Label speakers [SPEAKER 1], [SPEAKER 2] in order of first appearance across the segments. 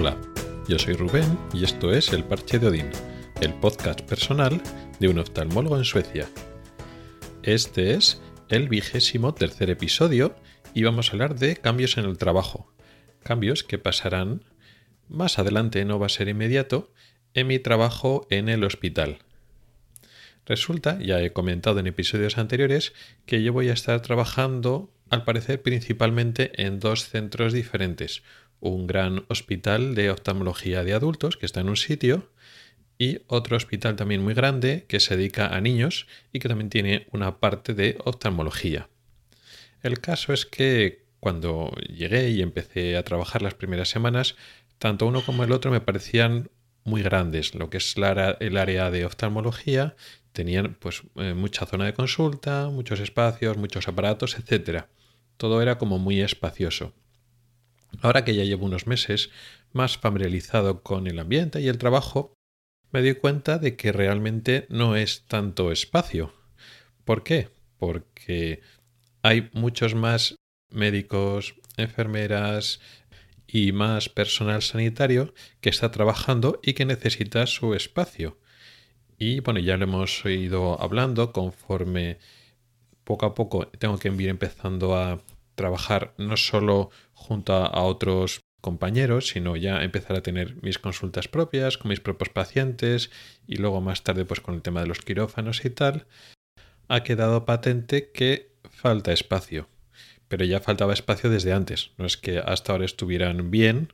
[SPEAKER 1] Hola, yo soy Rubén y esto es El Parche de Odín, el podcast personal de un oftalmólogo en Suecia. Este es el vigésimo tercer episodio y vamos a hablar de cambios en el trabajo. Cambios que pasarán más adelante, no va a ser inmediato, en mi trabajo en el hospital. Resulta, ya he comentado en episodios anteriores, que yo voy a estar trabajando, al parecer, principalmente en dos centros diferentes. Un gran hospital de oftalmología de adultos, que está en un sitio, y otro hospital también muy grande, que se dedica a niños y que también tiene una parte de oftalmología. El caso es que cuando llegué y empecé a trabajar las primeras semanas, tanto uno como el otro me parecían muy grandes, lo que es el área de oftalmología tenían pues eh, mucha zona de consulta, muchos espacios, muchos aparatos, etc. Todo era como muy espacioso. Ahora que ya llevo unos meses más familiarizado con el ambiente y el trabajo, me doy cuenta de que realmente no es tanto espacio. ¿Por qué? Porque hay muchos más médicos, enfermeras y más personal sanitario que está trabajando y que necesita su espacio. Y bueno, ya lo hemos ido hablando conforme poco a poco tengo que ir empezando a trabajar no solo junto a otros compañeros, sino ya empezar a tener mis consultas propias con mis propios pacientes y luego más tarde pues con el tema de los quirófanos y tal, ha quedado patente que falta espacio. Pero ya faltaba espacio desde antes, no es que hasta ahora estuvieran bien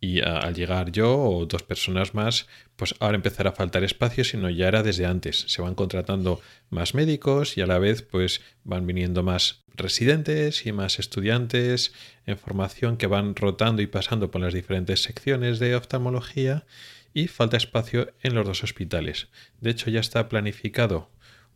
[SPEAKER 1] y al llegar yo o dos personas más, pues ahora empezará a faltar espacio, sino ya era desde antes. Se van contratando más médicos y a la vez pues van viniendo más residentes y más estudiantes en formación que van rotando y pasando por las diferentes secciones de oftalmología y falta espacio en los dos hospitales. De hecho ya está planificado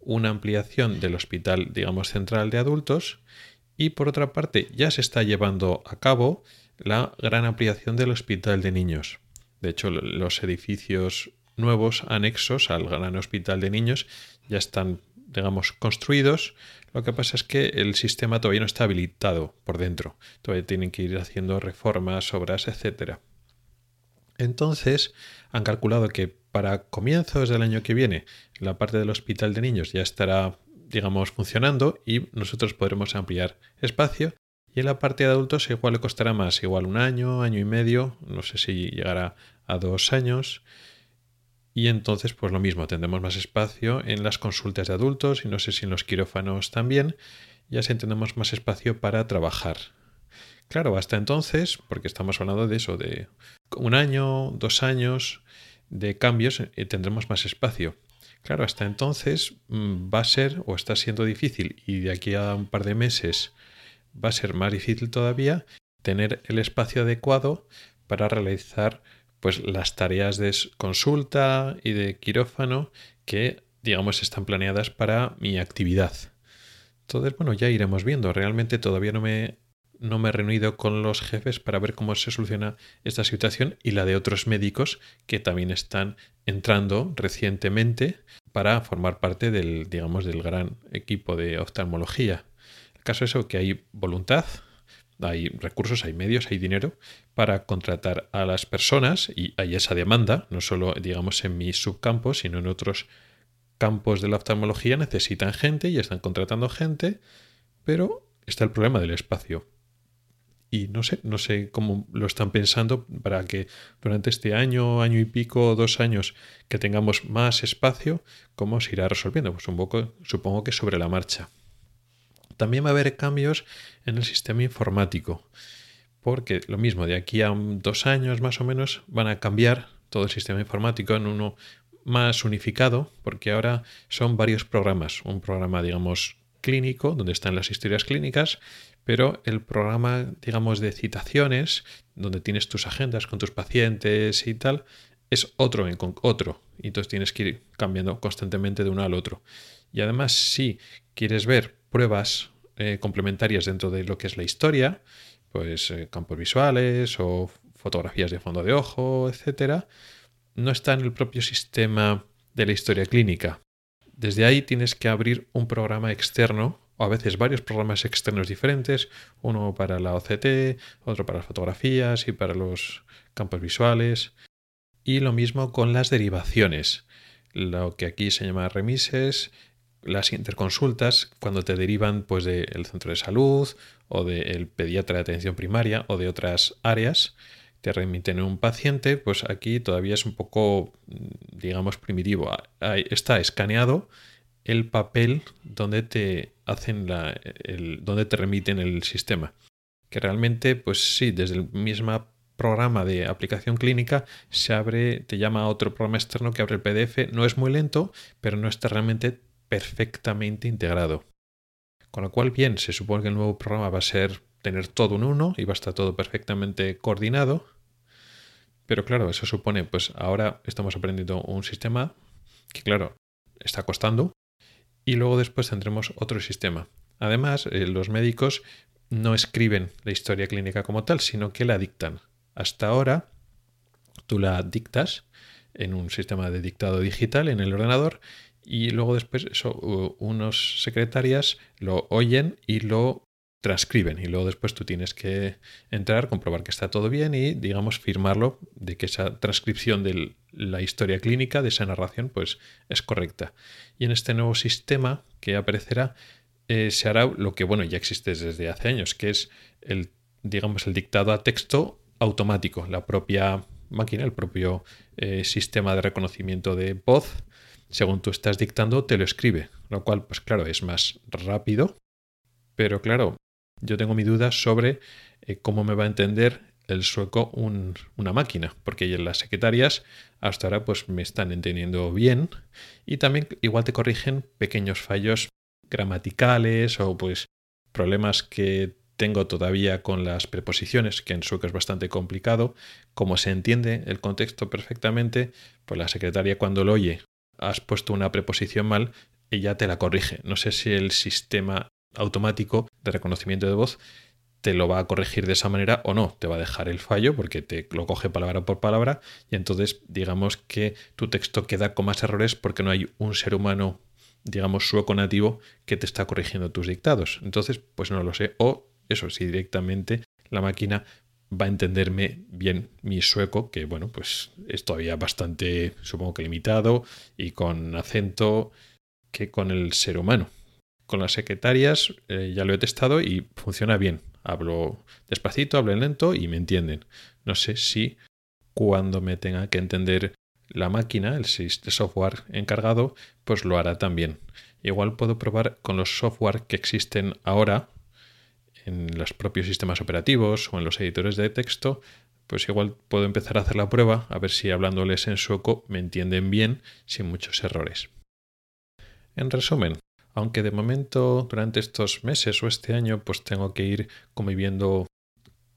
[SPEAKER 1] una ampliación del hospital, digamos, central de adultos y por otra parte ya se está llevando a cabo la gran ampliación del hospital de niños. De hecho, los edificios nuevos anexos al gran hospital de niños ya están, digamos, construidos. Lo que pasa es que el sistema todavía no está habilitado por dentro. Todavía tienen que ir haciendo reformas, obras, etc. Entonces, han calculado que para comienzos del año que viene la parte del hospital de niños ya estará digamos, funcionando y nosotros podremos ampliar espacio y en la parte de adultos igual le costará más, igual un año, año y medio, no sé si llegará a dos años. Y entonces, pues lo mismo, tendremos más espacio en las consultas de adultos y no sé si en los quirófanos también, ya si tendremos más espacio para trabajar. Claro, hasta entonces, porque estamos hablando de eso, de un año, dos años de cambios, eh, tendremos más espacio. Claro, hasta entonces mm, va a ser o está siendo difícil y de aquí a un par de meses va a ser más difícil todavía tener el espacio adecuado para realizar pues las tareas de consulta y de quirófano que digamos están planeadas para mi actividad. Entonces, bueno, ya iremos viendo. Realmente todavía no me, no me he reunido con los jefes para ver cómo se soluciona esta situación y la de otros médicos que también están entrando recientemente para formar parte del, digamos, del gran equipo de oftalmología caso es que hay voluntad, hay recursos, hay medios, hay dinero para contratar a las personas y hay esa demanda, no solo digamos en mi subcampo, sino en otros campos de la oftalmología necesitan gente y están contratando gente, pero está el problema del espacio. Y no sé, no sé cómo lo están pensando para que durante este año, año y pico, dos años, que tengamos más espacio, cómo se irá resolviendo. Pues un poco, supongo que sobre la marcha. También va a haber cambios en el sistema informático, porque lo mismo, de aquí a dos años más o menos van a cambiar todo el sistema informático en uno más unificado, porque ahora son varios programas. Un programa, digamos, clínico, donde están las historias clínicas, pero el programa, digamos, de citaciones, donde tienes tus agendas con tus pacientes y tal, es otro en otro. Y entonces tienes que ir cambiando constantemente de uno al otro. Y además, si quieres ver pruebas eh, complementarias dentro de lo que es la historia, pues eh, campos visuales o fotografías de fondo de ojo, etcétera, no está en el propio sistema de la historia clínica. Desde ahí tienes que abrir un programa externo o a veces varios programas externos diferentes, uno para la OCT, otro para las fotografías y para los campos visuales. Y lo mismo con las derivaciones, lo que aquí se llama remises, las interconsultas, cuando te derivan pues del centro de salud o del pediatra de atención primaria o de otras áreas, te remiten un paciente, pues aquí todavía es un poco, digamos, primitivo. Está escaneado el papel donde te hacen la, donde te remiten el sistema. Que realmente, pues sí, desde el mismo programa de aplicación clínica se abre, te llama a otro programa externo que abre el PDF. No es muy lento, pero no está realmente perfectamente integrado. Con lo cual, bien, se supone que el nuevo programa va a ser tener todo en uno y va a estar todo perfectamente coordinado. Pero claro, eso supone, pues ahora estamos aprendiendo un sistema que, claro, está costando, y luego después tendremos otro sistema. Además, eh, los médicos no escriben la historia clínica como tal, sino que la dictan. Hasta ahora, tú la dictas en un sistema de dictado digital en el ordenador y luego después eso, unos secretarias lo oyen y lo transcriben y luego después tú tienes que entrar, comprobar que está todo bien y digamos firmarlo de que esa transcripción de la historia clínica, de esa narración, pues es correcta. Y en este nuevo sistema que aparecerá eh, se hará lo que bueno ya existe desde hace años, que es el digamos el dictado a texto automático, la propia máquina, el propio eh, sistema de reconocimiento de voz, según tú estás dictando, te lo escribe, lo cual pues claro es más rápido, pero claro, yo tengo mi duda sobre eh, cómo me va a entender el sueco una máquina, porque las secretarias hasta ahora pues me están entendiendo bien y también igual te corrigen pequeños fallos gramaticales o pues problemas que tengo todavía con las preposiciones, que en sueco es bastante complicado. Como se entiende el contexto perfectamente, pues la secretaria cuando lo oye, has puesto una preposición mal, ella te la corrige. No sé si el sistema automático de reconocimiento de voz te lo va a corregir de esa manera o no, te va a dejar el fallo porque te lo coge palabra por palabra y entonces digamos que tu texto queda con más errores porque no hay un ser humano, digamos, sueco nativo que te está corrigiendo tus dictados. Entonces, pues no lo sé. O eso, si directamente la máquina va a entenderme bien mi sueco, que bueno, pues es todavía bastante, supongo que limitado y con acento que con el ser humano. Con las secretarias eh, ya lo he testado y funciona bien. Hablo despacito, hablo lento y me entienden. No sé si cuando me tenga que entender la máquina, el software encargado, pues lo hará también. Igual puedo probar con los software que existen ahora en los propios sistemas operativos o en los editores de texto, pues igual puedo empezar a hacer la prueba a ver si hablándoles en sueco me entienden bien sin muchos errores. En resumen, aunque de momento durante estos meses o este año pues tengo que ir conviviendo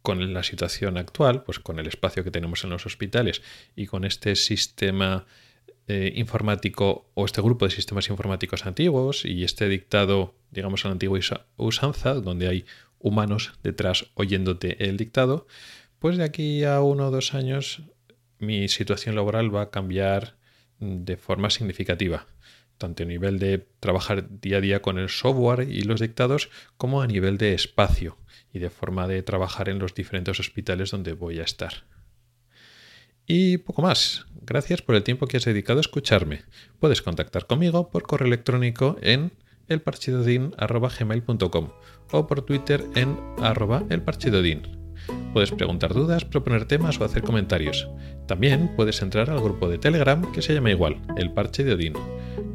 [SPEAKER 1] con la situación actual, pues con el espacio que tenemos en los hospitales y con este sistema eh, informático o este grupo de sistemas informáticos antiguos y este dictado, digamos, a la antigua usanza, donde hay humanos detrás oyéndote el dictado, pues de aquí a uno o dos años mi situación laboral va a cambiar de forma significativa tanto a nivel de trabajar día a día con el software y los dictados, como a nivel de espacio y de forma de trabajar en los diferentes hospitales donde voy a estar. Y poco más. Gracias por el tiempo que has dedicado a escucharme. Puedes contactar conmigo por correo electrónico en elparchidodin.gmail.com o por Twitter en arroba elparchidodin. Puedes preguntar dudas, proponer temas o hacer comentarios. También puedes entrar al grupo de Telegram que se llama igual, El Parche de Odín.